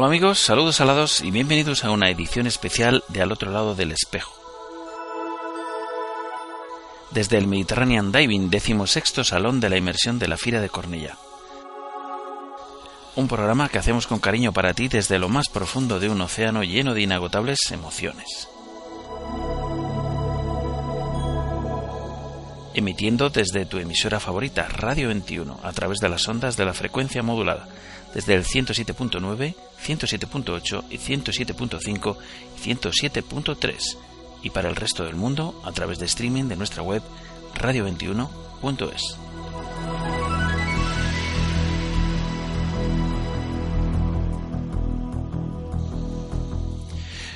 Hola amigos, saludos alados y bienvenidos a una edición especial de Al otro lado del espejo. Desde el Mediterranean Diving, decimosexto salón de la inmersión de la Fira de Cornella. Un programa que hacemos con cariño para ti desde lo más profundo de un océano lleno de inagotables emociones. Emitiendo desde tu emisora favorita, Radio 21, a través de las ondas de la frecuencia modulada desde el 107.9, 107.8 y 107.5 y 107.3 y para el resto del mundo a través de streaming de nuestra web radio21.es.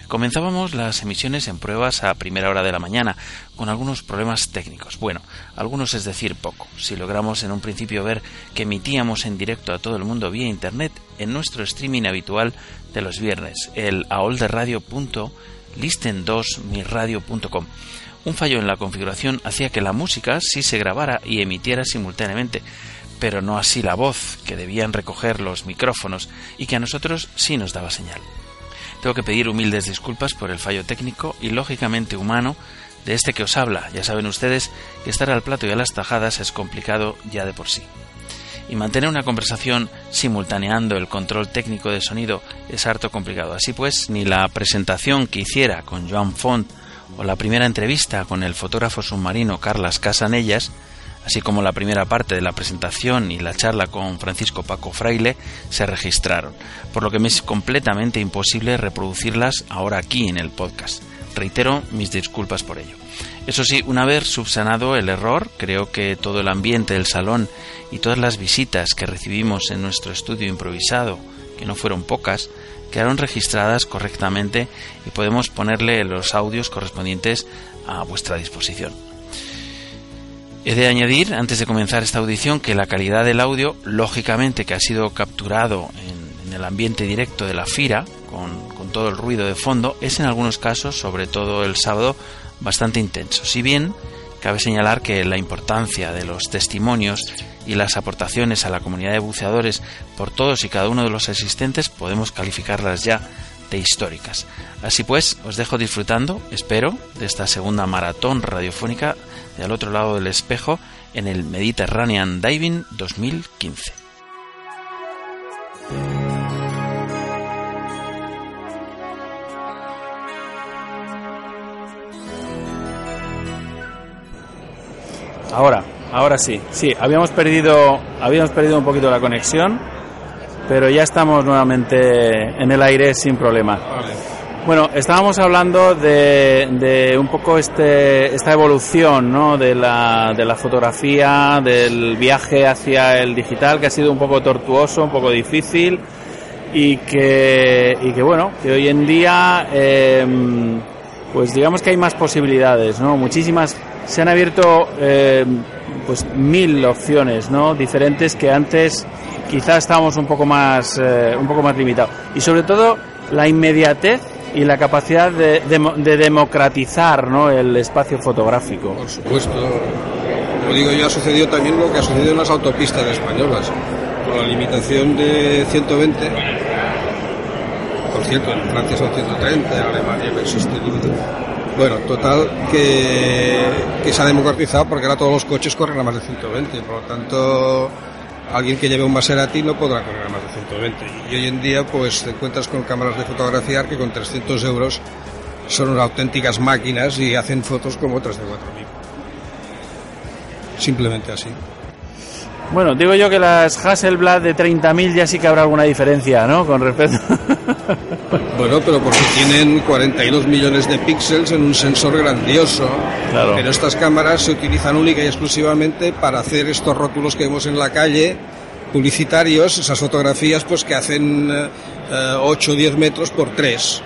Comenzábamos las emisiones en pruebas a primera hora de la mañana, con algunos problemas técnicos. Bueno, algunos es decir poco. Si logramos en un principio ver que emitíamos en directo a todo el mundo vía internet en nuestro streaming habitual de los viernes, el aolderadio.listen2miradio.com. Un fallo en la configuración hacía que la música sí se grabara y emitiera simultáneamente, pero no así la voz que debían recoger los micrófonos y que a nosotros sí nos daba señal. Tengo que pedir humildes disculpas por el fallo técnico y lógicamente humano de este que os habla. Ya saben ustedes que estar al plato y a las tajadas es complicado ya de por sí. Y mantener una conversación simultaneando el control técnico de sonido es harto complicado. Así pues, ni la presentación que hiciera con Joan Font o la primera entrevista con el fotógrafo submarino Carlas Casanellas así como la primera parte de la presentación y la charla con Francisco Paco Fraile, se registraron, por lo que me es completamente imposible reproducirlas ahora aquí en el podcast. Reitero mis disculpas por ello. Eso sí, una vez subsanado el error, creo que todo el ambiente del salón y todas las visitas que recibimos en nuestro estudio improvisado, que no fueron pocas, quedaron registradas correctamente y podemos ponerle los audios correspondientes a vuestra disposición. He de añadir, antes de comenzar esta audición, que la calidad del audio, lógicamente que ha sido capturado en, el ambiente directo de la FIRA, con, con, todo el ruido de fondo, es en algunos casos, sobre todo el sábado, bastante intenso. Si bien cabe señalar que la importancia de los testimonios y las aportaciones a la comunidad de buceadores por todos y cada uno de los asistentes podemos calificarlas ya de históricas. Así pues, os dejo disfrutando, espero, de esta segunda maratón radiofónica de al otro lado del espejo en el Mediterranean Diving 2015. Ahora, ahora sí, sí, habíamos perdido, habíamos perdido un poquito la conexión, pero ya estamos nuevamente en el aire sin problema. Bueno, estábamos hablando de, un poco este, esta evolución ¿no? de, la, de la fotografía, del viaje hacia el digital, que ha sido un poco tortuoso, un poco difícil y que, y que bueno, que hoy en día, em, pues digamos que hay más posibilidades, ¿no? Muchísimas, se han abierto em, pues mil opciones, ¿no? Diferentes que antes quizás estábamos un poco más, eh, un poco más limitados. Y sobre todo la inmediatez y la capacidad de, democratizar ¿no? el espacio fotográfico. Por supuesto. Como digo yo, ha sucedido también lo que ha sucedido en las autopistas españolas, con la limitación de 120. Por cierto, en Francia son 130, en Alemania no existe límite. Bueno, total, que, que se ha democratizado porque ahora todos los coches corren a más de 120, por lo tanto alguien que lleve un Maserati no podrá correr a más de 120. Y hoy en día pues te encuentras con cámaras de fotografiar que con 300 euros son unas auténticas máquinas y hacen fotos como otras de 4.000. Simplemente así. Bueno, digo yo que las Hasselblad de 30.000 ya sí que habrá alguna diferencia, ¿no? Con respecto. bueno, pero porque tienen 42 millones de píxeles en un sensor grandioso. Claro. Pero estas cámaras se utilizan única y exclusivamente para hacer estos rótulos que vemos en la calle, publicitarios, esas fotografías pues que hacen 8 o 10 metros por 3.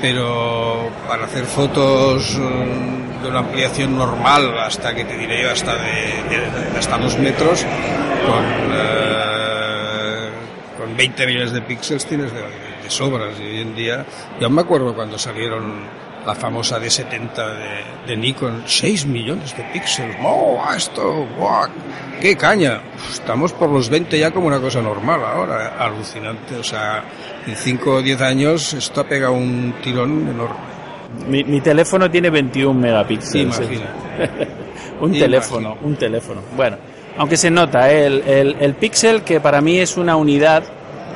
Pero para hacer fotos mm, de una ampliación normal hasta que te diré hasta de, hasta 2 metros con, eh, con 20 millones de píxeles tienes de, sobras. Y hoy en día yo me acuerdo cuando salieron la famosa D70 de, Nikon, 6 millones de píxeles, ¡oh, esto, wow, qué caña! Estamos por los 20 ya como una cosa normal ahora, alucinante, o sea, en 5 o 10 años esto ha pegado un tirón enorme. Mi, mi teléfono tiene 21 megapíxeles. Un teléfono, un teléfono. Bueno, aunque se nota, ¿eh? el, el, el píxel que para mí es una unidad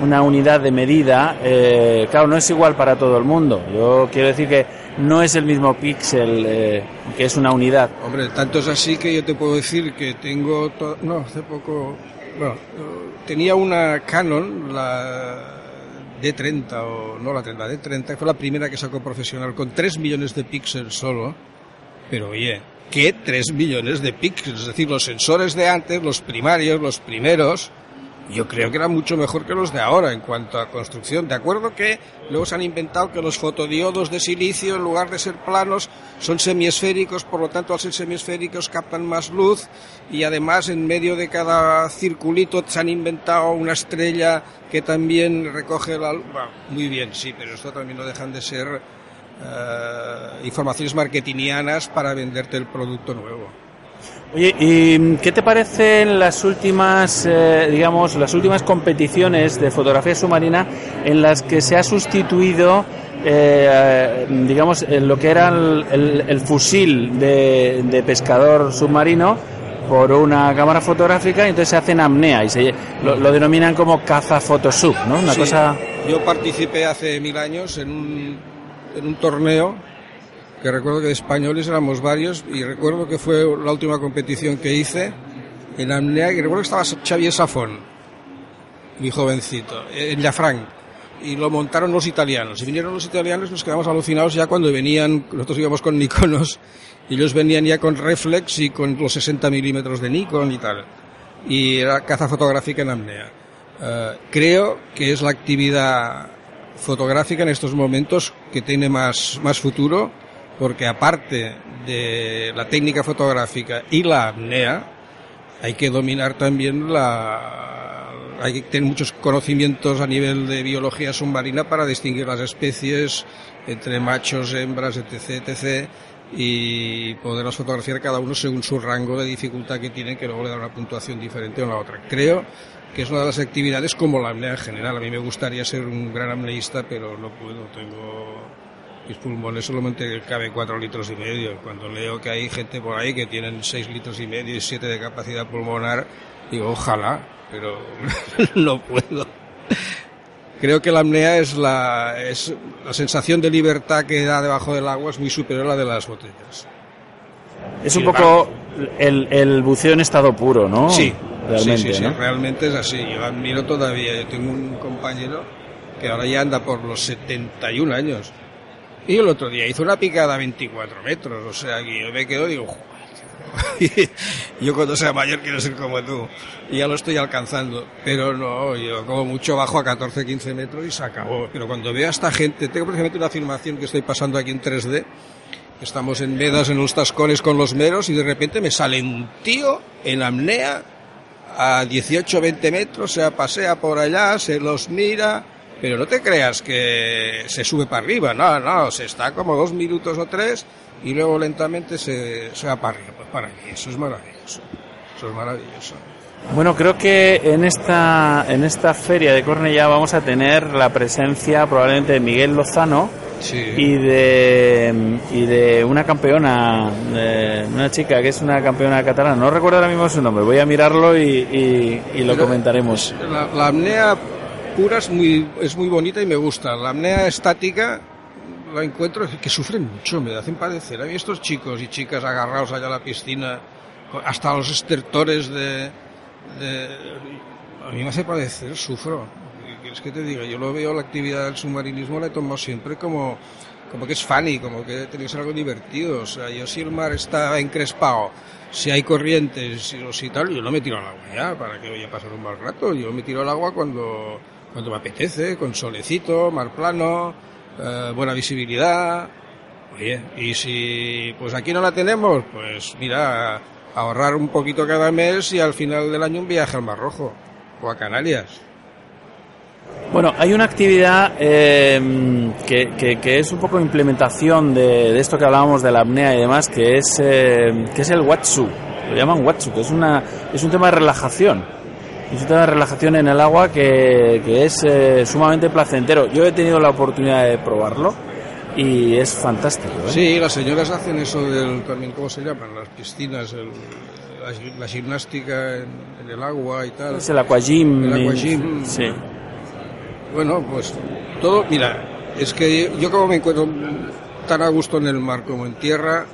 una unidad de medida, eh, claro, no es igual para todo el mundo. Yo quiero decir que no es el mismo píxel, eh, que es una unidad. Hombre, tanto es así que yo te puedo decir que tengo, no, hace poco, bueno, tenía una Canon, la D30 o no la 30, D30, fue la primera que sacó profesional con 3 millones de píxeles solo, pero oye, ¿qué 3 millones de píxeles? Es decir, los sensores de antes, los primarios, los primeros, yo creo que era mucho mejor que los de ahora en cuanto a construcción. De acuerdo que luego se han inventado que los fotodiodos de silicio, en lugar de ser planos, son semiesféricos, por lo tanto, al ser semiesféricos captan más luz y además en medio de cada circulito se han inventado una estrella que también recoge la luz. muy bien, sí, pero esto también no dejan de ser eh, informaciones marketingianas para venderte el producto nuevo. Oye, ¿y qué te parecen las últimas, eh, digamos, las últimas competiciones de fotografía submarina en las que se ha sustituido, eh, digamos, lo que era el, fusil de, pescador submarino por una cámara fotográfica y entonces se hacen apnea y se, lo, denominan como caza photosub, ¿no? Una cosa... Yo participé hace mil años en un, en un torneo recuerdo que de españoles éramos varios y recuerdo que fue la última competición que hice en Amnea y recuerdo que estaba Xavier Safón, mi jovencito, en Llafranc y lo montaron los italianos. Y vinieron los italianos, nos quedamos alucinados ya cuando venían, nosotros íbamos con Nikonos, y ellos venían ya con reflex y con los 60 milímetros de Nikon y tal. Y era caza fotográfica en Amnea. Eh, creo que es la actividad fotográfica en estos momentos que tiene más, más futuro porque aparte de la técnica fotográfica y la apnea, hay que dominar también la, hay que tener muchos conocimientos a nivel de biología submarina para distinguir las especies entre machos, hembras, etc., etc., y poderlas fotografiar cada uno según su rango de dificultad que tienen, que luego le da una puntuación diferente a la otra. Creo que es una de las actividades como la apnea en general. A mí me gustaría ser un gran apneísta, pero no puedo, tengo mis pulmones solamente cabe 4 litros y medio. Cuando leo que hay gente por ahí que tienen 6 litros y medio y 7 de capacidad pulmonar, digo, ojalá, pero no puedo. Creo que la apnea es la, es la sensación de libertad que da debajo del agua es muy superior a la de las botellas. Es un poco el, el buceo en estado puro, ¿no? Sí, realmente, sí, sí, realmente es así. Yo admiro todavía, yo tengo un compañero que ahora ya anda por los 71 años y el otro día hizo una picada a 24 metros, o sea, que yo me quedo y digo, yo cuando sea mayor quiero ser como tú. Y ya lo estoy alcanzando. Pero no, yo como mucho bajo a 14, 15 metros y se acabó. Pero cuando veo a esta gente, tengo precisamente una afirmación que estoy pasando aquí en 3D. Estamos en Medas, en los tascones con los meros y de repente me sale un tío en apnea a 18, 20 metros, se pasea por allá, se los mira, pero no te creas que se sube para arriba, no, no, se está como dos minutos o tres y luego lentamente se, se va para arriba, pues para aquí, eso es maravilloso, eso es maravilloso. Bueno, creo que en esta, en esta feria de Cornellá vamos a tener la presencia probablemente de Miguel Lozano, y de y de una campeona, una chica que es una campeona catalana. No recuerdo ahora mismo su nombre. Voy a mirarlo y, lo comentaremos. La, la, apnea pura es muy es muy bonita y me gusta. La apnea estática la encuentro que sufren mucho, me hacen padecer. A mí estos chicos y chicas agarrados allá a la piscina, hasta los estertores de, a mí me hace padecer, sufro. ¿Quieres que te diga? Yo lo veo, la actividad del submarinismo la he tomado siempre como, como que es funny, como que tiene que ser algo divertido. O sea, yo si el mar está encrespado, si hay corrientes o si tal, yo no me tiro al agua ya, para que vaya a pasar un mal rato. Yo me tiro al agua cuando, cuando me apetece, con solecito, mar plano, eh, buena visibilidad. Oye, y si pues aquí no la tenemos, pues mira, ahorrar un poquito cada mes y al final del año un viaje al Mar Rojo o a Canarias. Bueno, hay una actividad eh, que, que, es un poco implementación de, esto que hablábamos de la apnea y demás, que es, eh, que es el Watsu. Lo llaman Watsu, que es, una, es un tema de relajación. Tema de relajación en el agua que, que es eh, sumamente placentero. Yo he tenido la oportunidad de probarlo y es fantástico. ¿eh? Sí, las señoras hacen eso del, también, ¿cómo se llaman? Las piscinas, la, gimnástica en, el agua y tal. Es el aquagym. El aquagym. Sí. Bueno, pues todo, mira, es que yo como me encuentro tan a gusto en el mar como en tierra,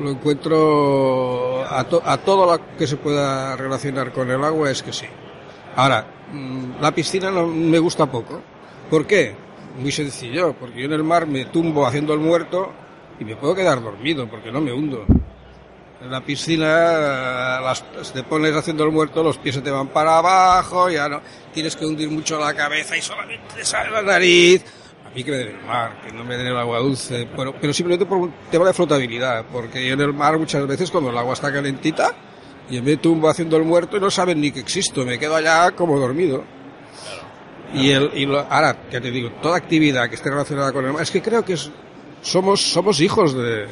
lo encuentro a, a todo lo que se pueda relacionar con el agua es que sí. Ahora, mm, la piscina no, me gusta poco. ¿Por qué? Muy sencillo, porque yo en el mar me tumbo haciendo el muerto y me puedo quedar dormido porque no me hundo. En la piscina las, te pones haciendo el muerto, los pies se te van para abajo, ya no tienes que hundir mucho la cabeza y solamente te sale la nariz. A mí que me den el mar, que no me den el agua dulce, pero, pero simplemente por un tema de flotabilidad, porque yo en el mar muchas veces cuando el agua está calentita, y me tumbo haciendo el muerto y no saben ni que existo, me quedo allá como dormido. Y, el, y lo, ahora, ya te digo, toda actividad que esté relacionada con el mar, es que creo que somos, somos hijos de,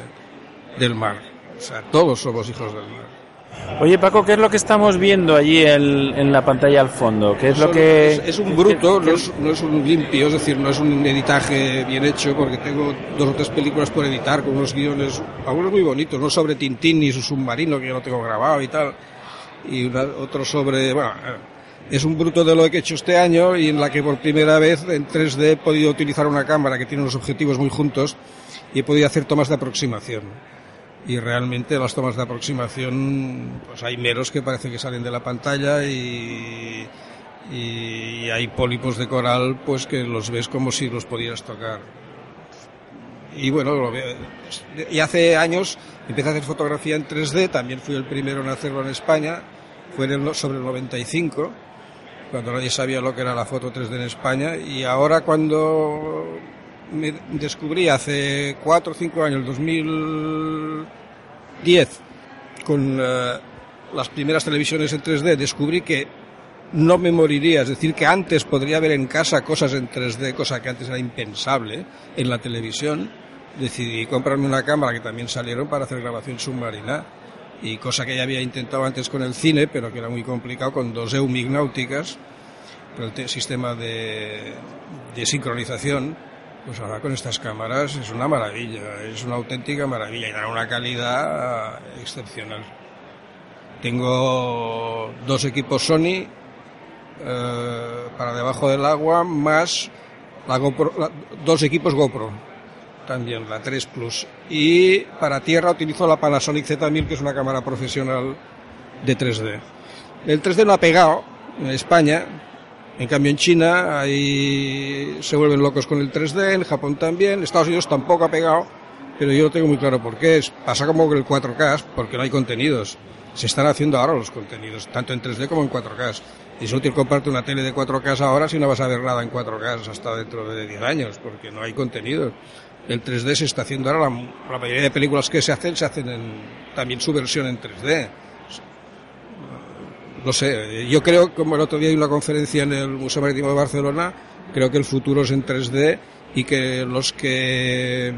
del mar. O sea, todos somos hijos del mar. Oye Paco, ¿qué es lo que estamos viendo allí en, la pantalla al fondo? ¿Qué es lo que es, un bruto, no es, no es, un limpio, es decir, no es un editaje bien hecho, porque tengo dos o tres películas por editar con unos guiones, algunos muy bonitos, no sobre Tintín ni su submarino que yo no tengo grabado y tal, y otro sobre, bueno, es un bruto de lo que he hecho este año y en la que por primera vez en 3D he podido utilizar una cámara que tiene unos objetivos muy juntos y he podido hacer tomas de aproximación. Y realmente las tomas de aproximación, pues hay meros que parece que salen de la pantalla y, y hay pólipos de coral pues que los ves como si los pudieras tocar. Y bueno, lo y hace años empecé a hacer fotografía en 3D, también fui el primero en hacerlo en España, fue sobre el 95 cuando nadie sabía lo que era la foto 3D en España y ahora cuando me descubrí hace 4 o 5 años, 2010, con eh, las primeras televisiones en 3D, descubrí que no me moriría, es decir, que antes podría ver en casa cosas en 3D, cosa que antes era impensable en la televisión. Decidí comprarme una cámara que también salieron para hacer grabación submarina y cosa que ya había intentado antes con el cine, pero que era muy complicado, con dos EUMIC náuticas, el sistema de, de sincronización, pues ahora con estas cámaras es una maravilla, es una auténtica maravilla y da una calidad excepcional. Tengo dos equipos Sony eh, para debajo del agua, más la dos equipos GoPro también, la 3 Plus. Y para tierra utilizo la Panasonic Z1000, que es una cámara profesional de 3D. El 3D no ha pegado en España, en cambio en China ahí se vuelven locos con el 3D, en Japón también, Estados Unidos tampoco ha pegado, pero yo lo tengo muy claro por qué. Pasa como con el 4K, porque no hay contenidos. Se están haciendo ahora los contenidos, tanto en 3D como en 4K. Y es útil comprarte una tele de 4K ahora si no vas a ver nada en 4K hasta dentro de 10 años, porque no hay contenidos el 3D se está haciendo ahora, la, mayoría de películas que se hacen, se hacen en, también su versión en 3D. No sé, yo creo, como el otro día hay una conferencia en el Museo Marítimo de Barcelona, creo que el futuro es en 3D y que los que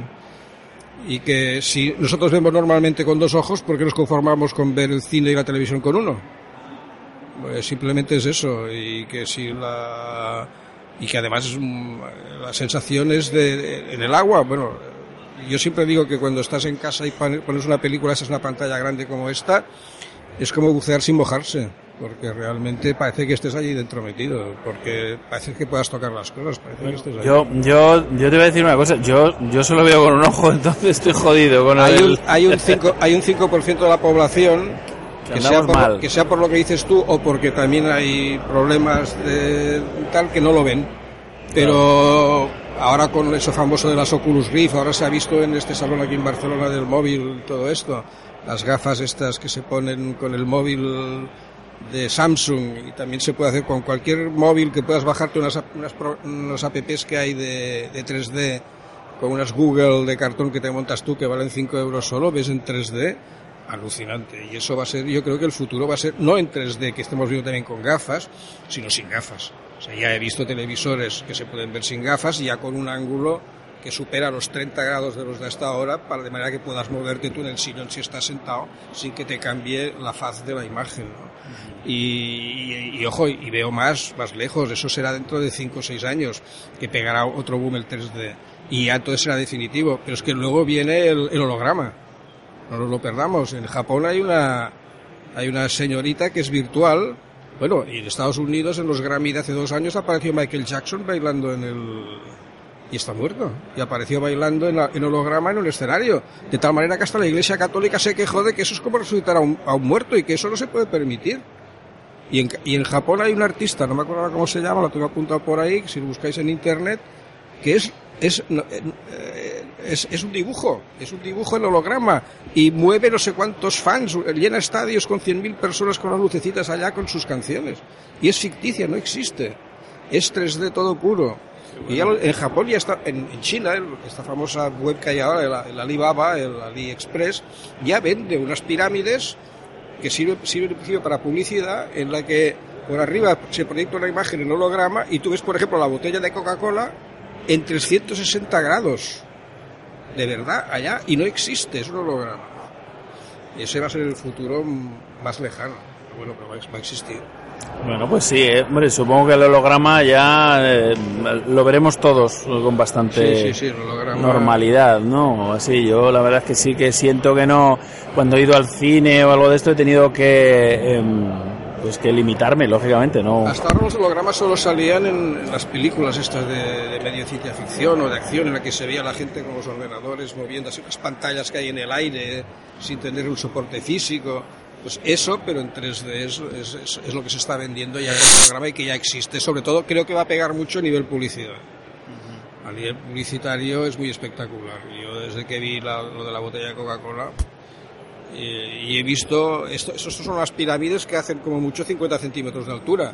y que si nosotros vemos normalmente con dos ojos, ¿por qué nos conformamos con ver el cine y la televisión con uno? Pues simplemente es eso, y que si la y que además es las sensaciones de, en el agua, bueno, yo siempre digo que cuando estás en casa y pones una película, esa es una pantalla grande como esta, es como bucear sin mojarse, porque realmente parece que estés allí dentro metido, porque parece que puedas tocar las cosas, parece que estés Yo, yo, yo te voy a decir una cosa, yo, yo solo veo con un ojo, entonces estoy jodido con hay el... Un, hay un 5%, hay un 5 de la población que sea, por, que sea por lo que dices tú o porque también hay problemas de tal que no lo ven. Pero ahora con eso famoso de las Oculus Rift, ahora se ha visto en este salón aquí en Barcelona del móvil todo esto, las gafas estas que se ponen con el móvil de Samsung y también se puede hacer con cualquier móvil que puedas bajarte unas, unas, apps que hay de, de 3D con unas Google de cartón que te montas tú que valen 5 euros solo, ves en 3D alucinante. Y eso va a ser, yo creo que el futuro va a ser, no en 3D, que estemos viendo también con gafas, sino sin gafas. O sea, ya he visto televisores que se pueden ver sin gafas, ya con un ángulo que supera los 30 grados de los de hasta ahora, para de manera que puedas moverte tú en el sillón si estás sentado, sin que te cambie la faz de la imagen. Y, y, ojo, y veo más, más lejos, eso será dentro de 5 o 6 años, que pegará otro boom el 3D. Y ya todo será definitivo. Pero es que luego viene el, el holograma no nos lo perdamos. En Japón hay una, hay una señorita que es virtual. Bueno, y en Estados Unidos, en los Grammy de hace dos años, apareció Michael Jackson bailando en el... Y está muerto. Y apareció bailando en, en holograma en el escenario. De tal manera que hasta la Iglesia Católica se quejó de que eso es como resucitar a un, a un muerto y que eso no se puede permitir. Y en, y en Japón hay un artista, no me acuerdo cómo se llama, lo tengo apuntado por ahí, si lo buscáis en internet, que es es, eh, es, es, un dibujo, es un dibujo en holograma y mueve no sé cuántos fans, llena estadios con 100.000 personas con las lucecitas allá con sus canciones. Y es ficticia, no existe. Es 3D todo puro. Y ya en Japón ya está, en, China, esta famosa web que hay ahora, el, Alibaba, el AliExpress, ya vende unas pirámides que sirve, sirve para publicidad en la que por arriba se proyecta una imagen en holograma y tú ves, por ejemplo, la botella de Coca-Cola en 360 grados. De verdad, allá. Y no existe, es un holograma. Ese va a ser el futuro más lejano. Bueno, pero va a existir. Bueno, pues sí, eh. hombre, supongo que el holograma ya eh, lo veremos todos con bastante normalidad, ¿no? Así, yo la verdad es que sí que siento que no, cuando he ido al cine o algo de esto he tenido que... Em, pues que limitarme, lógicamente, ¿no? Hasta ahora los hologramas solo salían en, las películas estas de, medio ciencia ficción o de acción, en la que se veía la gente con los ordenadores moviendo así las pantallas que hay en el aire sin tener un soporte físico. Pues eso, pero en 3D es, es, es lo que se está vendiendo ya en el holograma y que ya existe. Sobre todo creo que va a pegar mucho a nivel publicidad. A nivel publicitario es muy espectacular. Yo desde que vi lo de la botella de Coca-Cola, y he visto, esto, estos son las pirámides que hacen como mucho 50 centímetros de altura.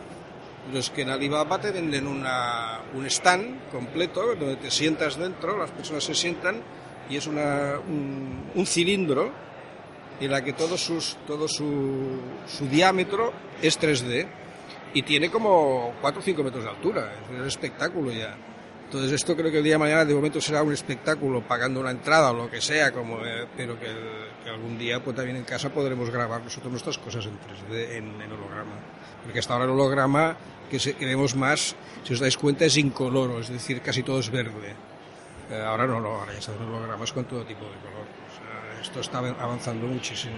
Los que en Alibaba te venden una, un stand completo donde te sientas dentro, las personas se sientan y es una, un, cilindro en la que todo, sus, todo su, su diámetro es 3D y tiene como 4 o 5 metros de altura. Es un espectáculo ya. Entonces esto creo que el día de mañana de momento será un espectáculo pagando una entrada o lo que sea, como, eh, pero que, algún día pues también en casa podremos grabar nosotros nuestras cosas en 3D, en, holograma. Porque hasta ahora el holograma que, se, vemos más, si os dais cuenta, es incoloro, es decir, casi todo es verde. Eh, ahora no, no, ahora ya se hacen hologramas con todo tipo de color. Esto está avanzando muchísimo.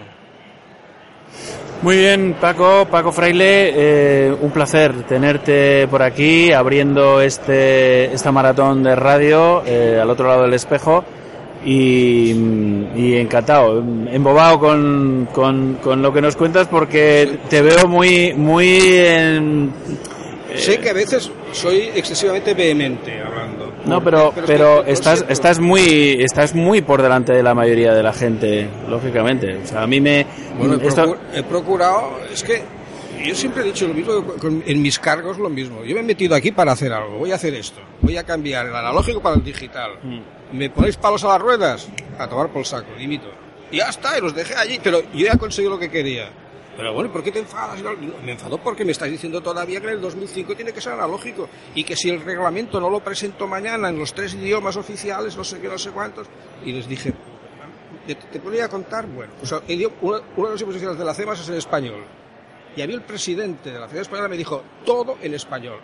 Muy bien, Paco, Paco Fraile, eh, un placer tenerte por aquí abriendo este, esta maratón de radio eh, al otro lado del espejo y, encantado, embobado con, con, lo que nos cuentas porque te veo muy, muy en, Sé que a veces soy excesivamente vehemente hablando. No, pero pero, estás estás muy estás muy por delante de la mayoría de la gente, lógicamente. O sea, a mí me bueno, he, procurado, es que yo siempre he dicho lo mismo en mis cargos lo mismo. Yo me he metido aquí para hacer algo, voy a hacer esto, voy a cambiar el analógico para el digital. Mm. ¿Me ponéis palos a las ruedas? A tomar por saco, limito. Y ya está, y los dejé allí, pero yo ya he conseguido lo que quería. Pero bueno, ¿por qué te enfadas? Me enfado porque me estás diciendo todavía que en el 2005 tiene que ser analógico y que si el reglamento no lo presento mañana en los tres idiomas oficiales, no sé qué, no sé cuántos. Y les dije, ¿te, te podría contar? Bueno, pues uno, de los oficiales de la CEMAS es en español. Y había el presidente de la ciudad española me dijo, todo en español.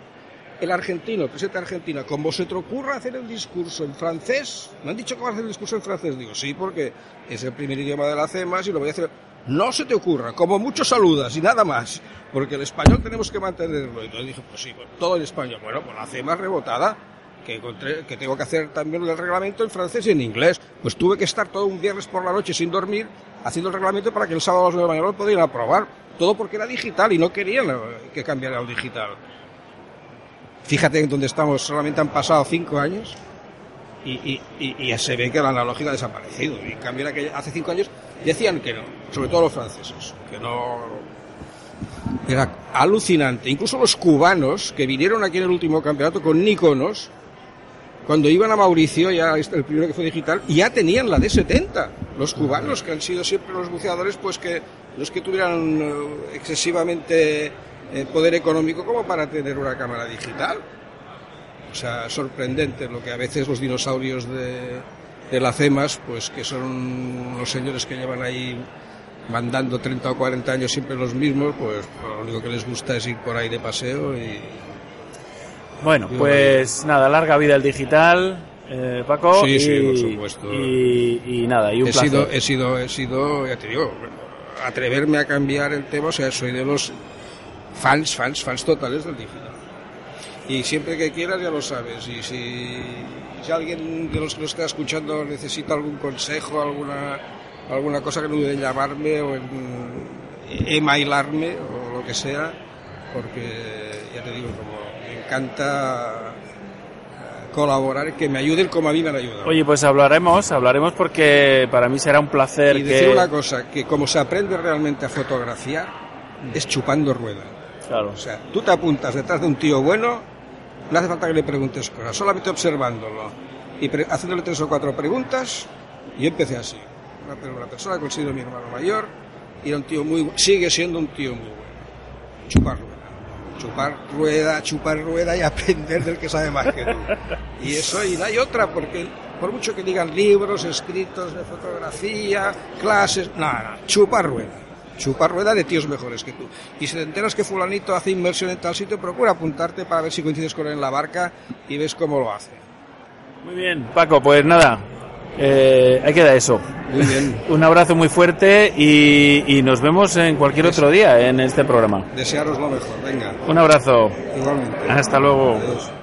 el argentino, el presidente argentino, como se te ocurra hacer el discurso en francés, me han dicho que a hacer el discurso en francés, digo, sí, porque es el primer idioma de la CEMAS y lo voy a hacer. No se te ocurra, como mucho saludas y nada más, porque el español tenemos que mantenerlo. Y entonces dije, pues sí, pues todo en español. Bueno, pues la CEMAS rebotada, que, encontré, que tengo que hacer también el reglamento en francés y en inglés. Pues tuve que estar todo un viernes por la noche sin dormir haciendo el reglamento para que el sábado a las 9 de mañana lo pudieran aprobar. Todo porque era digital y no querían que cambiara al digital. Fíjate en donde estamos, solamente han pasado cinco años y, se ve que la analógica ha desaparecido. Y en cambio, hace cinco años decían que no, sobre todo los franceses, que no. Era alucinante. Incluso los cubanos que vinieron aquí en el último campeonato con Nikonos, cuando iban a Mauricio, ya el primero que fue digital, ya tenían la D70. Los cubanos, que han sido siempre los buceadores, pues que los que tuvieran eh, excesivamente eh, poder económico como para tener una cámara digital. O sea, sorprendente lo que a veces los dinosaurios de, de la CEMAS, pues que son los señores que llevan ahí mandando 30 o 40 años siempre los mismos, pues lo único que les gusta es ir por ahí de paseo y... Bueno, pues nada, larga vida el digital, eh, Paco. Sí, y, sí, por supuesto. Y, nada, y un he Sido, he sido, he sido, ya te digo, atreverme a cambiar el tema, o sea, soy de los fans, fans, fans totales del digital. Y siempre que quieras ya lo sabes. Y si, si alguien de los que lo está escuchando necesita algún consejo, alguna, alguna cosa que no dude en llamarme o en emailarme o lo que sea, porque ya te digo, como me encanta eh, colaborar, que me ayuden como a mí me han ayudado. Oye, pues hablaremos, hablaremos porque para mí será un placer. Y decir una cosa, que como se aprende realmente a fotografiar, es chupando rueda. Claro. O sea, tú te apuntas detrás de un tío bueno, no hace falta que le preguntes cosas, solamente observándolo y haciéndole tres o cuatro preguntas. Y empecé así. Una, persona que considero mi hermano mayor, y era un tío muy sigue siendo un tío muy bueno. Chupar rueda. Chupar rueda, chupar rueda y aprender del que sabe más que tú. Y eso, y no hay otra, porque por mucho que digan libros, escritos de fotografía, clases, nada, no, chupar rueda chupar rueda de tíos mejores que tú. Y si te enteras que fulanito hace inversión en tal sitio, procura apuntarte para ver si coincides con él en la barca y ves cómo lo hace. Muy bien, Paco, pues nada, eh, ahí queda eso. Muy bien. Un abrazo muy fuerte y, nos vemos en cualquier otro día en este programa. Desearos lo mejor, venga. Un abrazo. Igualmente. Hasta luego. estoy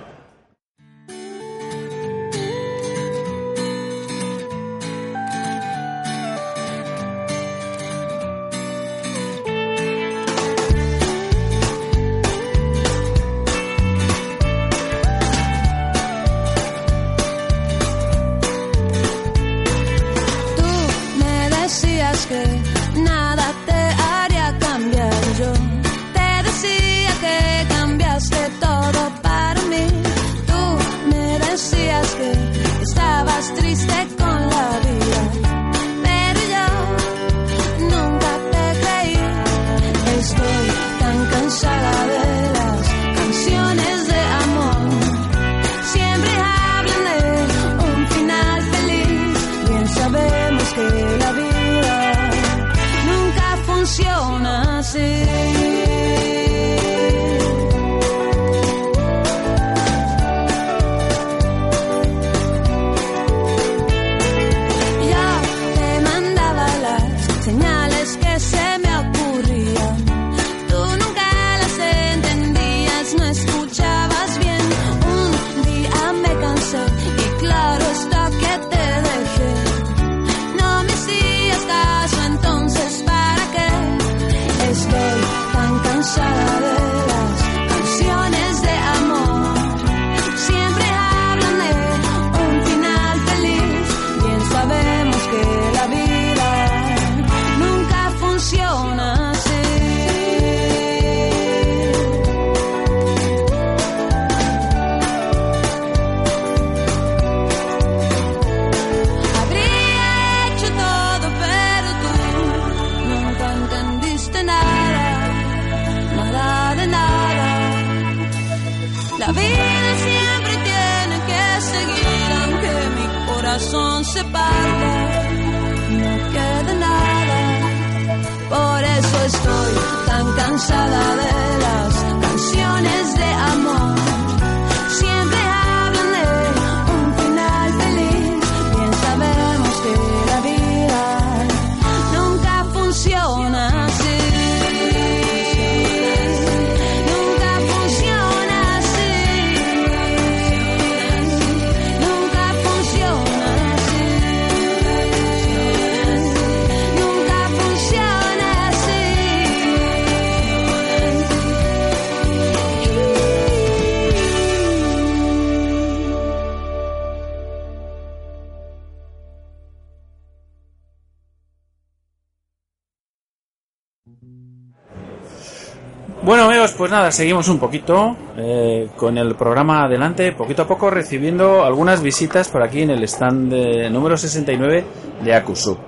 Bueno amigos, pues nada, seguimos un poquito eh, con el programa adelante, poquito a poco recibiendo algunas visitas por aquí en el stand de número 69 de Akusub.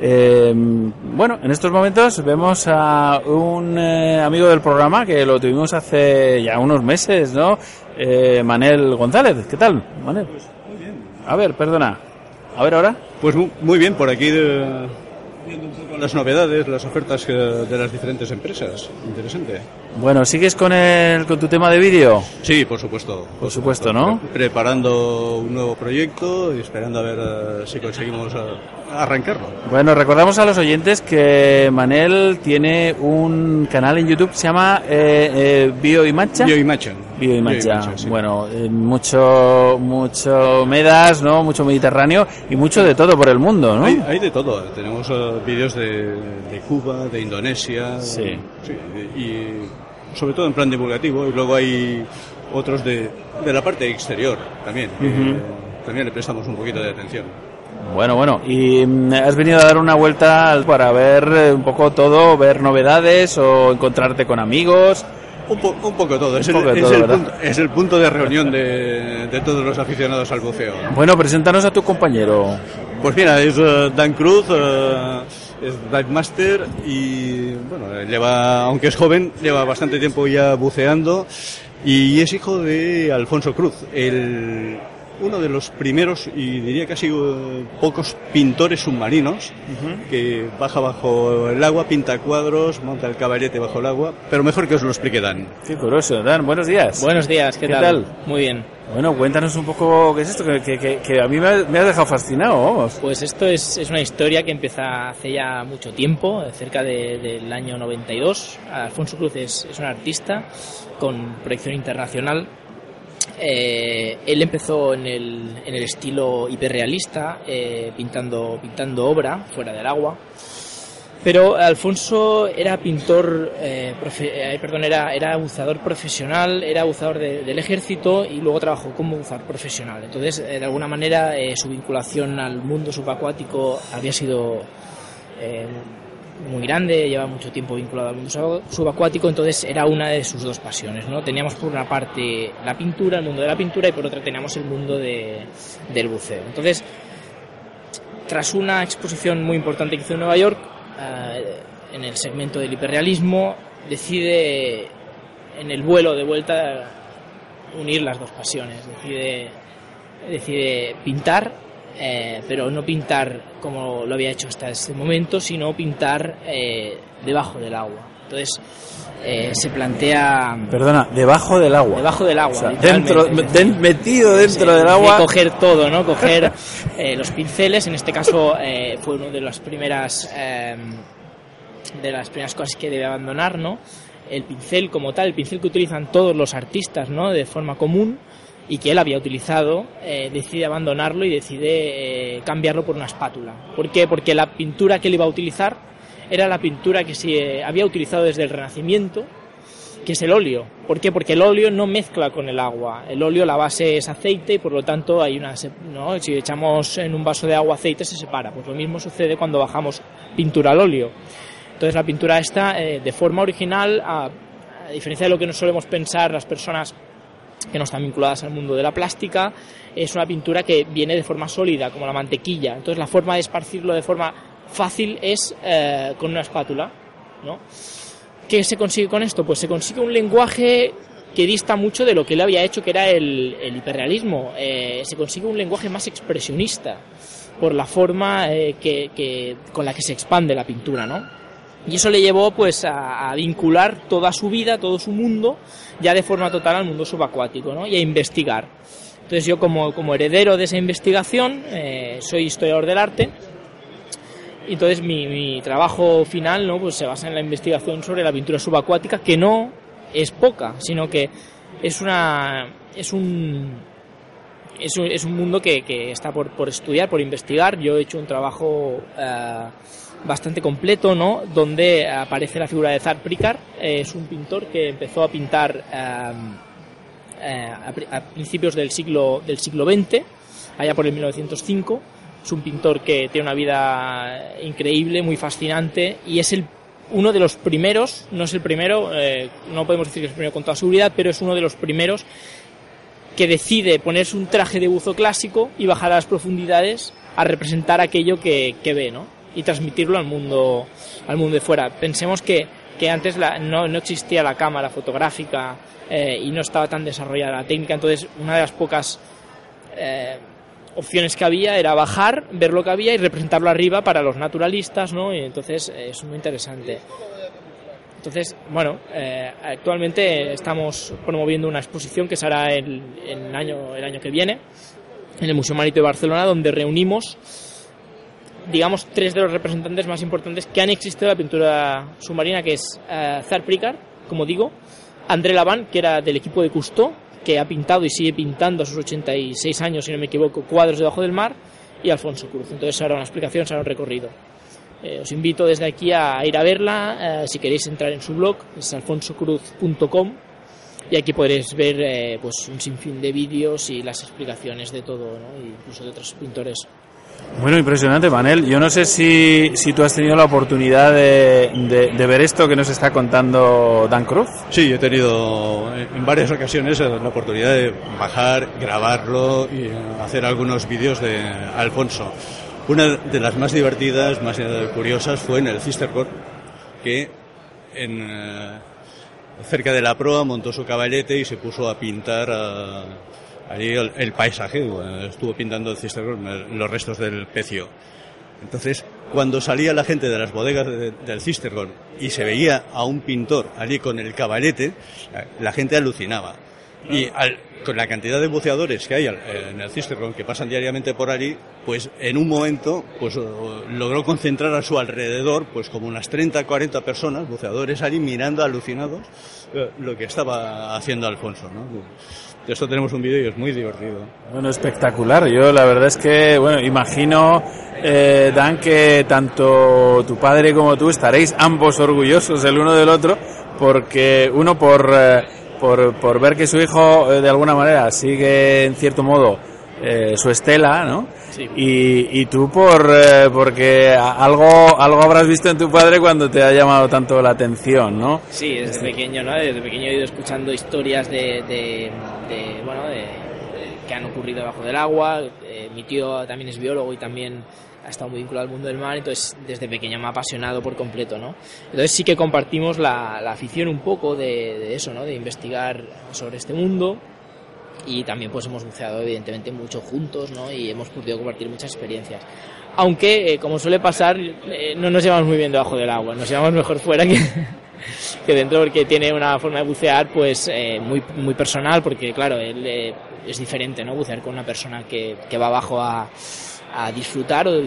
Eh, bueno, en estos momentos vemos a un eh, amigo del programa que lo tuvimos hace ya unos meses, ¿no? Eh, Manel González, ¿qué tal, Manel? muy bien. A ver, perdona. A ver ahora. Pues mu- muy bien, por aquí de- las novedades, las ofertas que- de las diferentes empresas. Interesante. Bueno, ¿sigues con el con tu tema de vídeo? Sí, por supuesto. Por supuesto, ¿no? Pre- Preparando un nuevo proyecto y esperando a ver eh, si conseguimos eh, arrancarlo. Bueno, recordamos a los oyentes que Manel tiene un canal en YouTube que se llama eh, eh, Bioimacha. Bioimacha. Bioimacha. Bioimacha, sí. Bueno, eh, mucho, mucho medas, ¿no? Mucho mediterráneo y mucho de todo por el mundo, ¿no? Hay, hay de todo. Tenemos vídeos de, de Cuba, de Indonesia. Sí. sí, y sobre todo en plan divulgativo. Y luego hay otros de, de la parte exterior también. que Ujú. También le prestamos un poquito de atención. Bueno, bueno. Y mm, has venido a dar una vuelta para ver eh, un poco todo, ver novedades o encontrarte con amigos. Un, po- un poco todo. Es, Un el, poco es todo, el ¿verdad? punto, es el punto de reunión de, de todos los aficionados al buceo. Bueno, preséntanos a tu compañero. Pues mira, es eh, Dan Cruz, eh, es dive master y bueno, lleva, aunque es joven, lleva bastante tiempo ya buceando y es hijo de Alfonso Cruz, el uno de los primeros y diría casi eh, pocos pintores submarinos que baja bajo el agua, pinta cuadros, monta el cabarete bajo el agua, pero mejor que os lo explique Dan. Qué curioso. Dan, buenos días. Buenos días, ¿qué, ¿Qué tal? tal? Muy bien. Bueno, cuéntanos un poco qué es esto, que, que- que- que a mí me ha, me ha dejado fascinado, vamos. Pues esto es, es una historia que empieza hace ya mucho tiempo, cerca de- del año 92. Alfonso Cruz es, es un artista con proyección internacional. Eh, él empezó en el, en el estilo hiperrealista, eh, pintando, pintando obra fuera del agua. Pero Alfonso era pintor, eh, profe- eh, perdón, era, era buceador profesional, era buceador de- del ejército y luego trabajó como buceador profesional. Entonces, de alguna manera, su vinculación al mundo subacuático había sido muy grande, lleva mucho tiempo vinculado al mundo sub- subacuático, entonces era una de sus dos pasiones. ¿no? Teníamos por una parte la pintura, el mundo de la pintura, y por otra teníamos el mundo de- del buceo. Entonces, tras una exposición muy importante que hizo en Nueva York, eh, en el segmento del hiperrealismo, decide en el vuelo de vuelta unir las dos pasiones. Decide, decide pintar, eh, pero no pintar como lo había hecho hasta ese momento, sino pintar eh, debajo del agua. Entonces eh, se plantea Perdona, debajo del agua. debajo del agua, O sea, literalmente. dentro, den- metido dentro del agua. de coger todo, ¿no? Coger eh, los pinceles. En este caso eh, fue una de las primeras eh, de las primeras cosas que debe abandonar, ¿no? El pincel como tal, el pincel que utilizan todos los artistas, ¿no? De forma común y que él había utilizado, eh, decide abandonarlo y decide eh, cambiarlo por una espátula. ¿Por qué? Porque la pintura que él iba a utilizar era la pintura que se había utilizado desde el Renacimiento, que es el óleo. ¿Por qué? Porque el óleo no mezcla con el agua. El óleo, la base es aceite y por lo tanto hay una... ¿no? Si echamos en un vaso de agua aceite se separa. Pues lo mismo sucede cuando bajamos pintura al óleo. Entonces la pintura esta, eh, de forma original, a, a diferencia de lo que nos solemos pensar las personas que no están vinculadas al mundo de la plástica, es una pintura que viene de forma sólida, como la mantequilla. Entonces la forma de esparcirlo de forma fácil es eh, con una espátula, ¿no? ¿Qué se consigue con esto? Pues se consigue un lenguaje que dista mucho de lo que él había hecho, que era el, el hiperrealismo. Eh, se consigue un lenguaje más expresionista por la forma eh, que, que- con la que se expande la pintura, ¿no? Y eso le llevó pues a, vincular toda su vida, todo su mundo, ya de forma total al mundo subacuático, ¿no? Y a investigar. Entonces yo como, como heredero de esa investigación, eh, soy historiador del arte, y entonces mi, mi trabajo final ¿no? pues se basa en la investigación sobre la pintura subacuática, que no es poca, sino que es una es un es un, es un mundo que, que está por, por estudiar, por investigar. Yo he hecho un trabajo eh, bastante completo, ¿no? Donde aparece la figura de Zar Prikar. Eh, es un pintor que empezó a pintar eh, eh, a, a principios del siglo del siglo XX, allá por el 1905. Es un pintor que tiene una vida increíble, muy fascinante y es el uno de los primeros, no es el primero, eh, no podemos decir que es el primero con toda seguridad, pero es uno de los primeros que decide ponerse un traje de buzo clásico y bajar a las profundidades a representar aquello que, que ve, ¿no? Y transmitirlo al mundo, al mundo de fuera. Pensemos que, que antes la, no, no, existía la cámara fotográfica eh, y no estaba tan desarrollada la técnica, entonces una de las pocas eh, opciones que había era bajar, ver lo que había y representarlo arriba para los naturalistas, ¿no? Y entonces eh, es muy interesante. Entonces, bueno, eh, actualmente estamos promoviendo una exposición que se hará el, el, año, el año que viene en el Museo Marítimo de Barcelona, donde reunimos, digamos, tres de los representantes más importantes que han existido en la pintura submarina, que es uh, Zar como digo, André Laván, que era del equipo de Cousteau, que ha pintado y sigue pintando a sus 86 años, si no me equivoco, cuadros debajo del mar, y Alfonso Cruz. Entonces, ahora una explicación, será un recorrido. Eh, os invito desde aquí a ir a verla. Eh, si queréis entrar en su blog, es alfonsocruz.com y aquí podréis ver eh, pues un sinfín de vídeos y las explicaciones de todo, ¿no? incluso de otros pintores. Bueno, impresionante, Manel. Yo no sé si, si tú has tenido la oportunidad de, ver esto que nos está contando Dan Cruz. Sí, he tenido en varias ocasiones la oportunidad de bajar, grabarlo y hacer algunos vídeos de Alfonso. Una de las más divertidas, más curiosas, fue en el Cistercore, que en, eh, cerca de la proa montó su caballete y se puso a pintar allí el, paisaje. Estuvo pintando el Cistercore, los restos del pecio. Entonces, cuando salía la gente de las bodegas de, del Cistercore y se veía a un pintor allí con el caballete, la gente alucinaba. Y con la cantidad de buceadores que hay en el Cistercon que pasan diariamente por allí, pues en un momento pues logró concentrar a su alrededor pues como unas 30, 40 personas, buceadores allí mirando alucinados lo que estaba haciendo Alfonso, ¿no? De esto tenemos un vídeo y es muy divertido. Bueno, espectacular. Yo la verdad es que, bueno, imagino, eh, Dan, que tanto tu padre como tú estaréis ambos orgullosos el uno del otro, porque uno por... Eh, por, por ver que su hijo eh, de alguna manera sigue en cierto modo eh, su estela, ¿no? Sí. Y, y, tú por eh, porque algo algo habrás visto en tu padre cuando te ha llamado tanto la atención, ¿no? Sí, desde pequeño, ¿no? Desde pequeño he ido escuchando historias de, de, de bueno, de, que han ocurrido debajo del agua. mi tío también es biólogo y también ha estado muy vinculado al mundo del mar, entonces desde pequeño me ha apasionado por completo, ¿no? Entonces sí que compartimos la, la afición un poco de, de, eso, ¿no? De investigar sobre este mundo y también pues hemos buceado evidentemente mucho juntos, ¿no? Y hemos podido compartir muchas experiencias. Aunque, eh, como suele pasar, eh, no nos llevamos muy bien debajo del agua, nos llevamos mejor fuera que, que dentro porque tiene una forma de bucear pues eh, muy, muy personal, porque claro, él es diferente, ¿no? Bucear con una persona que, va abajo a a disfrutar o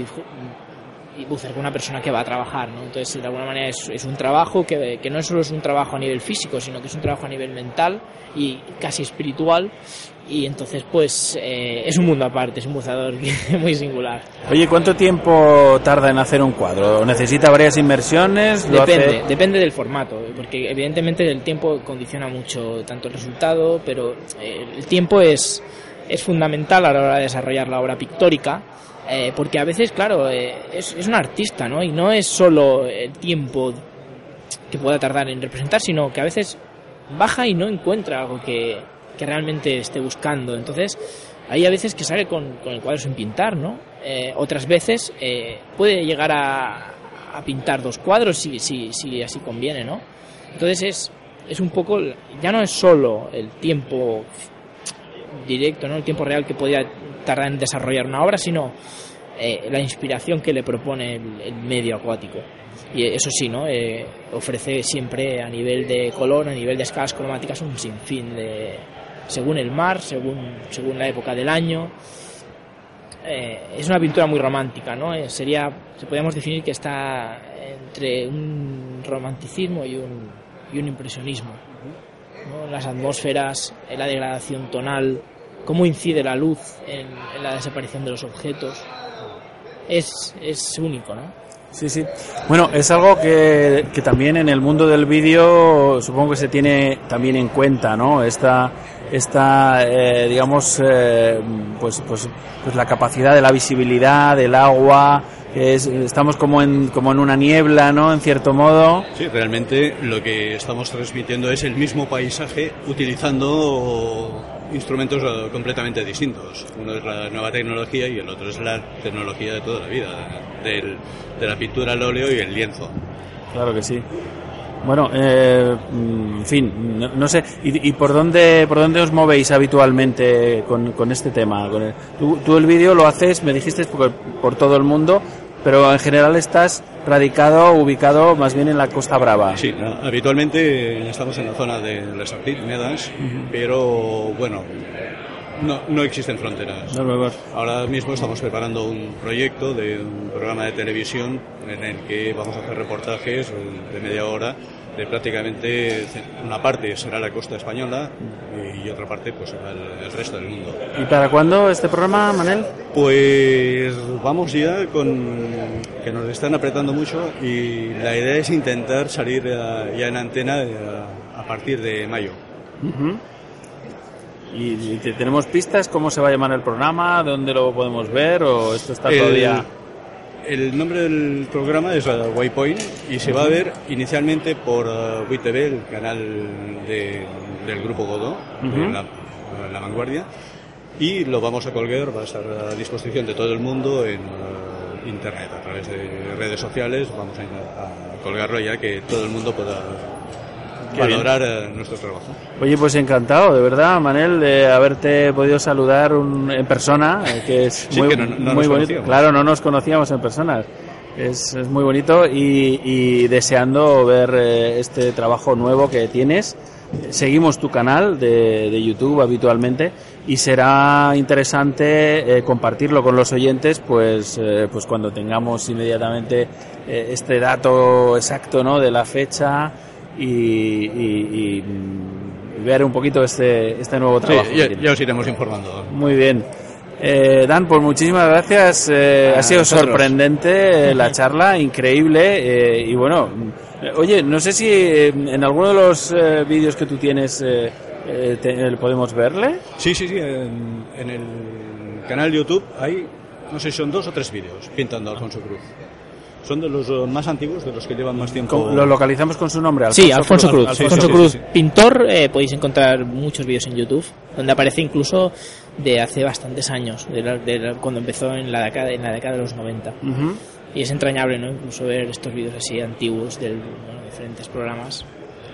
y bucear con una persona que va a trabajar, ¿no? Entonces, de alguna manera es, es un trabajo que, que, no solo es un trabajo a nivel físico, sino que es un trabajo a nivel mental y casi espiritual. Y entonces, pues, eh, es un mundo aparte, es un buceador muy singular. Oye, ¿cuánto tiempo tarda en hacer un cuadro? ¿Necesita varias inmersiones? Depende, hace... depende del formato, porque evidentemente el tiempo condiciona mucho tanto el resultado, pero eh, el tiempo es, es fundamental a la hora de desarrollar la obra pictórica eh, porque a veces, claro, eh, es, es, un artista, ¿no? Y no es solo el tiempo que pueda tardar en representar, sino que a veces baja y no encuentra algo que, que realmente esté buscando. Entonces, hay a veces que sale con, con el cuadro sin pintar, ¿no? Eh, otras veces eh, puede llegar a, a, pintar dos cuadros si, si, si así conviene, ¿no? Entonces es, es un poco, ya no es solo el tiempo directo, ¿no? el tiempo real que podía tardar en desarrollar una obra, sino eh, la inspiración que le propone el, el, medio acuático. Y eso sí, ¿no? Eh, ofrece siempre a nivel de color, a nivel de escalas cromáticas, un sinfín de. Según el mar, según, según la época del año. Eh, es una pintura muy romántica, ¿no? Eh, sería, se podríamos definir que está entre un romanticismo y un, y un impresionismo. Las atmósferas, la degradación tonal, cómo incide la luz en, en la desaparición de los objetos. Es, es único, ¿no? Sí, sí. Bueno, es algo que, que también en el mundo del vídeo supongo que se tiene también en cuenta, ¿no? Esta, esta eh, digamos, eh, pues, pues, pues la capacidad de la visibilidad, del agua, es, estamos como en, como en una niebla, ¿no? En cierto modo. Sí, realmente lo que estamos transmitiendo es el mismo paisaje utilizando instrumentos eh, completamente distintos. Uno es la nueva tecnología y el otro es la tecnología de toda la vida, del, de la pintura al óleo y el lienzo. Claro que sí. Bueno, eh, en fin, no, no sé. ¿Y, y por dónde por dónde os movéis habitualmente con, con este tema? Con el- tú, tú el vídeo lo haces, me dijiste, por, por todo el mundo, pero en general estás radicado, ubicado más bien en la Costa Brava. Sí, habitualmente estamos en la zona de Les Artis, Medas, pero bueno, no, no existen fronteras. Ahora mismo estamos preparando un proyecto de un programa de televisión en el que vamos a hacer reportajes de media hora de prácticamente una parte será la costa española y otra parte pues será el, el resto del mundo. ¿Y para cuándo este programa, Manel? Pues vamos ya con que nos están apretando mucho y la idea es intentar salir ya en antena a partir de mayo. ¿Y, y te- tenemos pistas? ¿Cómo se va a llamar el programa? ¿Dónde lo podemos ver? ¿O esto está todavía...? el nombre del programa es uh, Waypoint y se va a ver inicialmente por uh, WITV, el canal de- del grupo Godó, de la, la vanguardia, y lo vamos a colgar, va a estar a disposición de todo el mundo en uh, internet, a través de redes sociales, vamos a, a colgarlo ya que todo el mundo pueda Qué valorar uh, nuestro trabajo. Oye, pues encantado, de verdad, Manel, de haberte podido saludar un- en persona, eh, que es Sí, muy, que no- no nos muy bonito. conocíamos. Claro, no nos conocíamos en persona. Es, es muy bonito y, y deseando ver eh, este trabajo nuevo que tienes. Seguimos tu canal de, de YouTube habitualmente y será interesante eh, compartirlo con los oyentes, pues, eh, pues cuando tengamos inmediatamente eh, este dato exacto, ¿no? De la fecha y, y- y, mm, ver un poquito este, este nuevo trabajo. ya, os iremos informando. Muy bien. Eh, Dan, pues muchísimas gracias. Eh, ha sido sorprendente eh, la charla, increíble. eh, y bueno, oye, no sé si eh, en alguno de los eh, vídeos que tú tienes eh, eh, te- podemos verle. Sí, sí, sí. En, en el canal YouTube hay, no sé si son dos o tres vídeos pintando a Alfonso Cruz. Son de los eh, más antiguos, de los que llevan más tiempo. ¿Cómo- ¿Lo localizamos con su nombre? Sí, Alfonso Cruz. Alfonso, Alfonso sí, Cruz, sí, sí. pintor. eh, podéis encontrar muchos vídeos en YouTube, donde aparece incluso de hace bastantes años, de la- de la- cuando empezó en la, década, en la década de los 90. Ujú. Y es entrañable, ¿no? Incluso ver estos vídeos así antiguos de diferentes programas.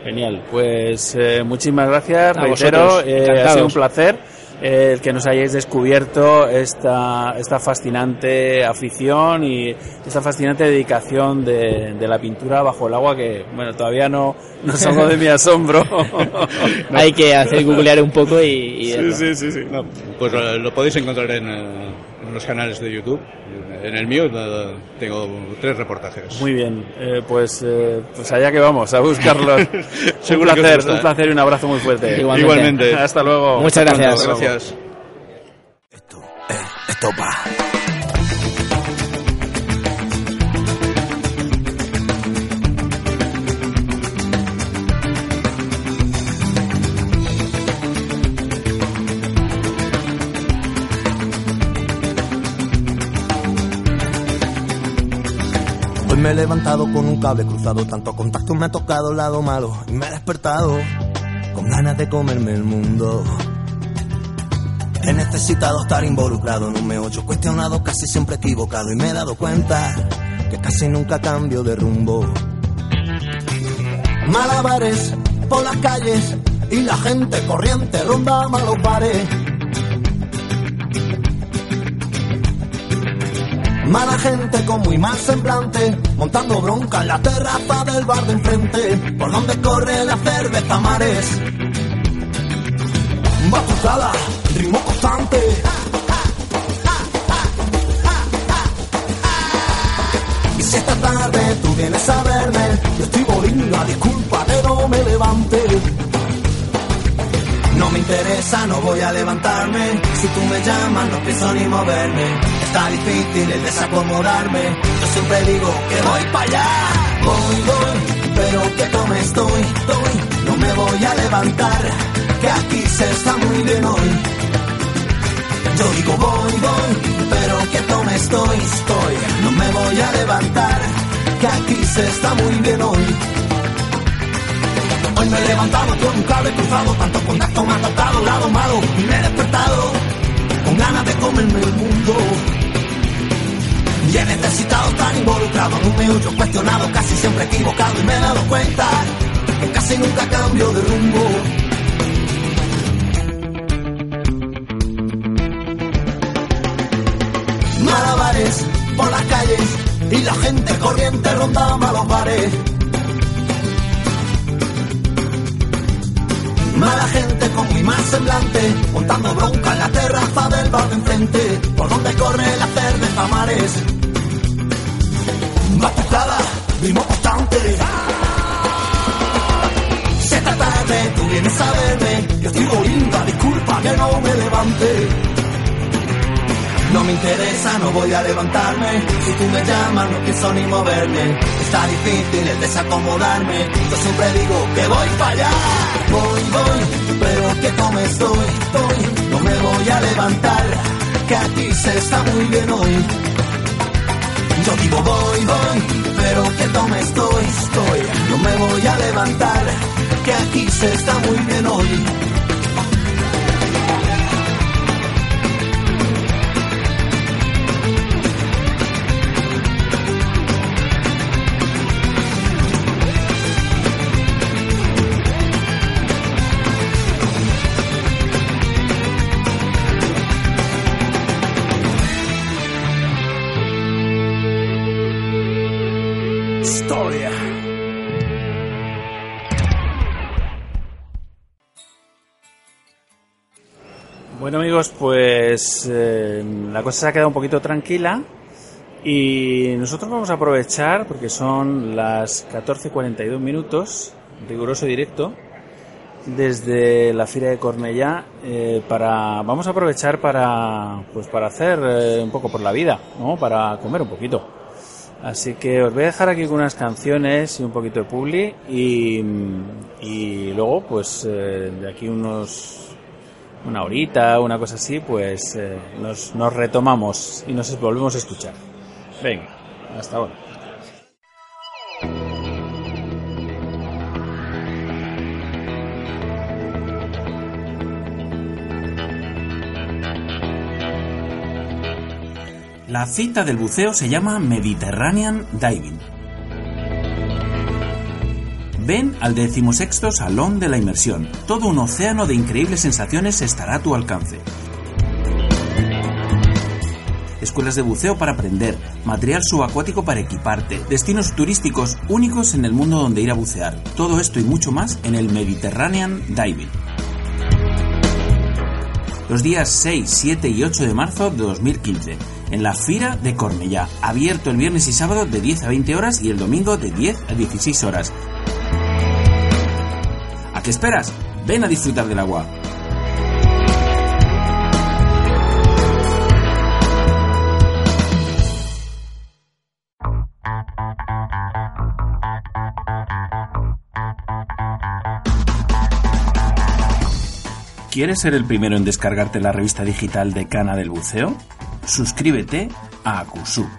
Genial, pues eh, muchísimas gracias, A reitero, vosotros, eh, ha sido un placer eh, el que nos hayáis descubierto esta, esta fascinante afición y esta fascinante dedicación de, de la pintura bajo el agua que, bueno, todavía no, no salgo de mi asombro. Hay que hacer googlear un poco y, y verlo. sí, sí, sí. No, pues lo podéis encontrar en, eh, en los canales de YouTube. En el mío tengo tres reportajes. Muy bien, eh, pues, eh, pues allá que vamos, a buscarlos. un Seguro que os placer, un placer y un abrazo muy fuerte. Igualmente. Igualmente. Hasta luego. Muchas Hasta gracias. pronto. Gracias. Esto, eh, esto va. He levantado con un cable cruzado, tanto contacto me ha tocado el lado malo y me he despertado con ganas de comerme el mundo. He necesitado estar involucrado en un meollo cuestionado, casi siempre equivocado y me he dado cuenta que casi nunca cambio de rumbo. Malabares por las calles y la gente corriente ronda malos bares. Mala gente con muy mal semblante, montando bronca en la terraza del bar de enfrente, por donde corre la cerveza mares batucada, ritmo constante. Y si esta tarde tú vienes a verme, interesa no voy a levantarme. Si tú me llamas no pienso ni moverme. Está difícil el desacomodarme. Yo siempre digo que voy para allá. Voy, voy, pero que tome estoy, estoy. No me voy a levantar, que aquí se está muy bien hoy. Yo digo voy, voy, pero que tome estoy, estoy. No me voy a levantar, que aquí se está muy bien hoy. Hoy me he levantado con un cable cruzado, tanto contacto me ha tocado, lado malo, y me he despertado con ganas de comerme el mundo. Y he necesitado estar involucrado en un meollo cuestionado, casi siempre equivocado, y me he dado cuenta que casi nunca cambio de rumbo. Malabares por las calles y la gente corriente rondaba los bares. Mala gente con mi mal semblante, montando bronca en la terraza del bar de enfrente, por donde corre el hacer de Pamares. Batucada, vimos bastante. Se está tarde, tú vienes a verme, yo estoy linda, disculpa que no me levante. No me interesa, no voy a levantarme. Si tú me llamas, no pienso ni moverme. Está difícil el desacomodarme. Yo siempre digo que voy para allá. Voy, voy, pero que tome estoy, estoy. No me voy a levantar, que aquí se está muy bien hoy. Yo digo voy, voy, pero que tome estoy, estoy. No me voy a levantar, que aquí se está muy bien hoy. Pues eh, la cosa se ha quedado un poquito tranquila y nosotros vamos a aprovechar, porque son las 14.42 minutos, riguroso directo, desde la Fira de Cornellá, eh, para, vamos a aprovechar para, pues para hacer eh, un poco por la vida, ¿no? para comer un poquito. Así que os voy a dejar aquí con unas canciones y un poquito de publi y, y luego pues de aquí unos una horita, una cosa así, pues eh, nos, nos retomamos y nos volvemos a escuchar. Venga, hasta ahora. La cita del buceo se llama Mediterranean Diving. Ven al decimosexto Salón de la Inmersión. Todo un océano de increíbles sensaciones estará a tu alcance. Escuelas de buceo para aprender, material subacuático para equiparte, destinos turísticos únicos en el mundo donde ir a bucear. Todo esto y mucho más en el Mediterranean Diving. Los días 6, 7 y 8 de marzo de 2015 en la Fira de Cornellá, abierto el viernes y sábado de 10 a 20 horas y el domingo de 10 a 16 horas. ¿A qué esperas? Ven a disfrutar del agua. ¿Quieres ser el primero en descargarte la revista digital de Cana del Buceo? Suscríbete a Acusub.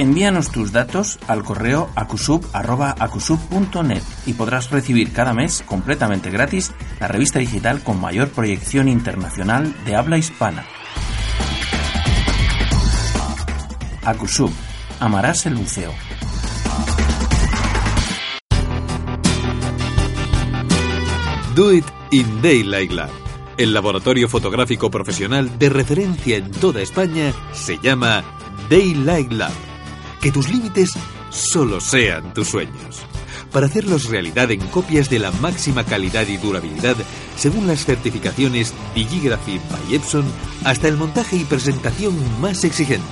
Envíanos tus datos al correo acusub.acusub.net y podrás recibir cada mes completamente gratis la revista digital con mayor proyección internacional de habla hispana. Acusub. Amarás el buceo. Do It in Daylight Lab. El laboratorio fotográfico profesional de referencia en toda España se llama Daylight Lab. Que tus límites solo sean tus sueños. Para hacerlos realidad en copias de la máxima calidad y durabilidad, según las certificaciones Digigraphy by Epson, hasta el montaje y presentación más exigente.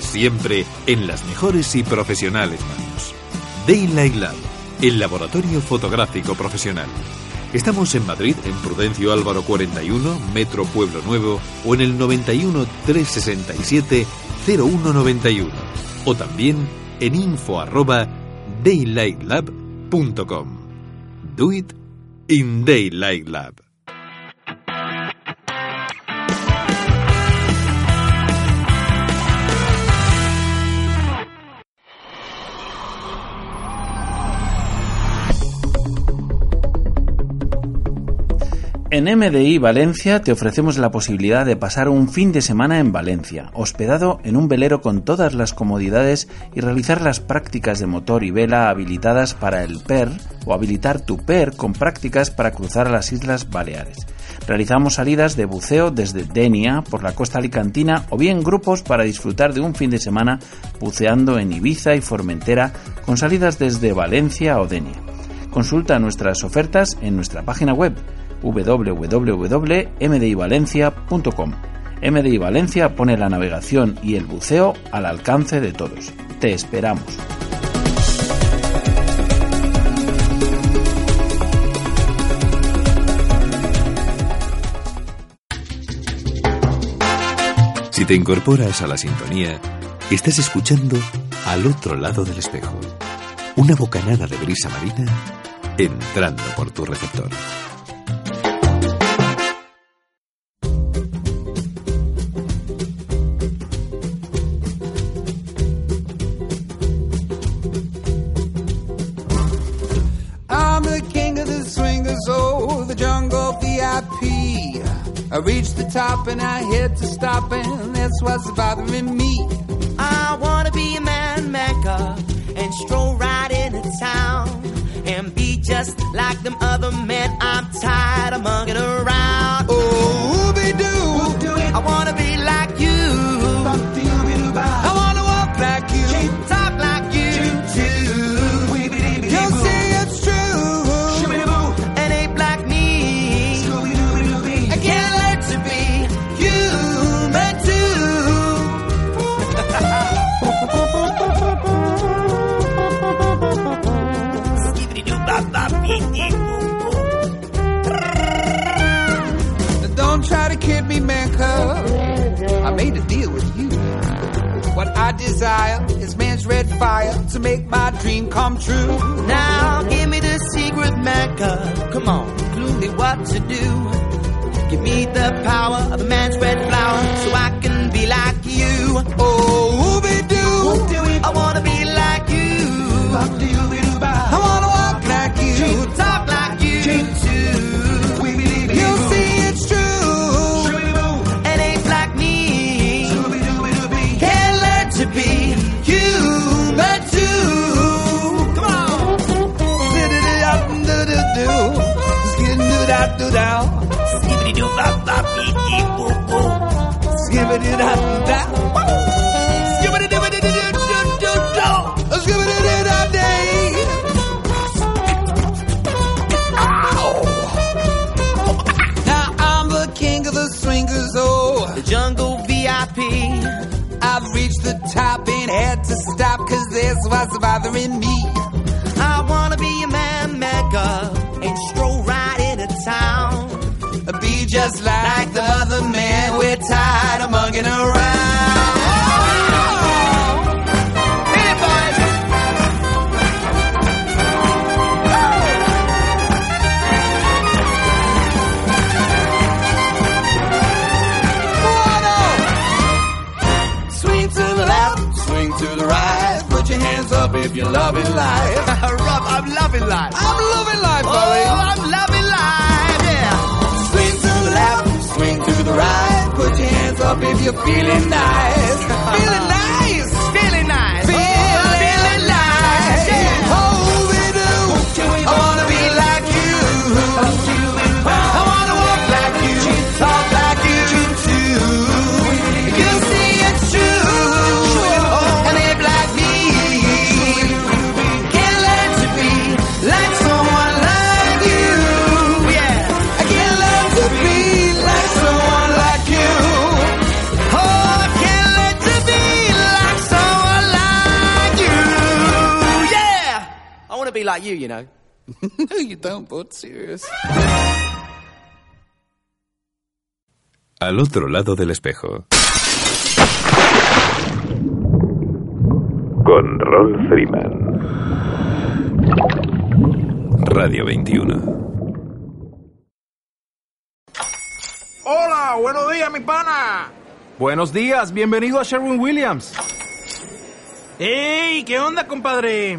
Siempre en las mejores y profesionales manos. Daylight Lab, el laboratorio fotográfico profesional. Estamos en Madrid, en Prudencio Álvaro 41, Metro Pueblo Nuevo, o en el 91 367 0191, o también en info arroba daylightlab.com. Do it in Daylight Lab. En MDI Valencia te ofrecemos la posibilidad de pasar un fin de semana en Valencia, hospedado en un velero con todas las comodidades y realizar las prácticas de motor y vela habilitadas para el PER o habilitar tu PER con prácticas para cruzar las Islas Baleares. Realizamos salidas de buceo desde Denia por la costa alicantina o bien grupos para disfrutar de un fin de semana buceando en Ibiza y Formentera con salidas desde Valencia o Denia. Consulta nuestras ofertas en nuestra página web www.mdivalencia.com. MDI Valencia pone la navegación y el buceo al alcance de todos. Te esperamos. Si te incorporas a la sintonía, estás escuchando al otro lado del espejo. Una bocanada de brisa marina entrando por tu receptor. Hit to stop, and that's what's bothering me. I wanna be a man maker and stroll right into town and be just like them other men. I desire is man's red fire to make my dream come true. Now give me the secret mecca. Come on, clue me what to do. Give me the power of a man's red flower so I can be like you. Oh, be do. I wanna be like you. Top and had to stop cause this was bothering me. I wanna be a man maker and stroll right into town. Be just like the other man, tired of mugging around. if you're loving life. Rob, I'm loving life. I'm loving life, Bobby. If you're feeling nice. feeling like you, know. no, you don't, but serious. Al otro lado del espejo. Con Ron Freeman. Radio 21. Hola, buenos días, mi pana. Buenos días, bienvenido a Sherwin Williams. ¡Ey! ¿Qué onda, compadre?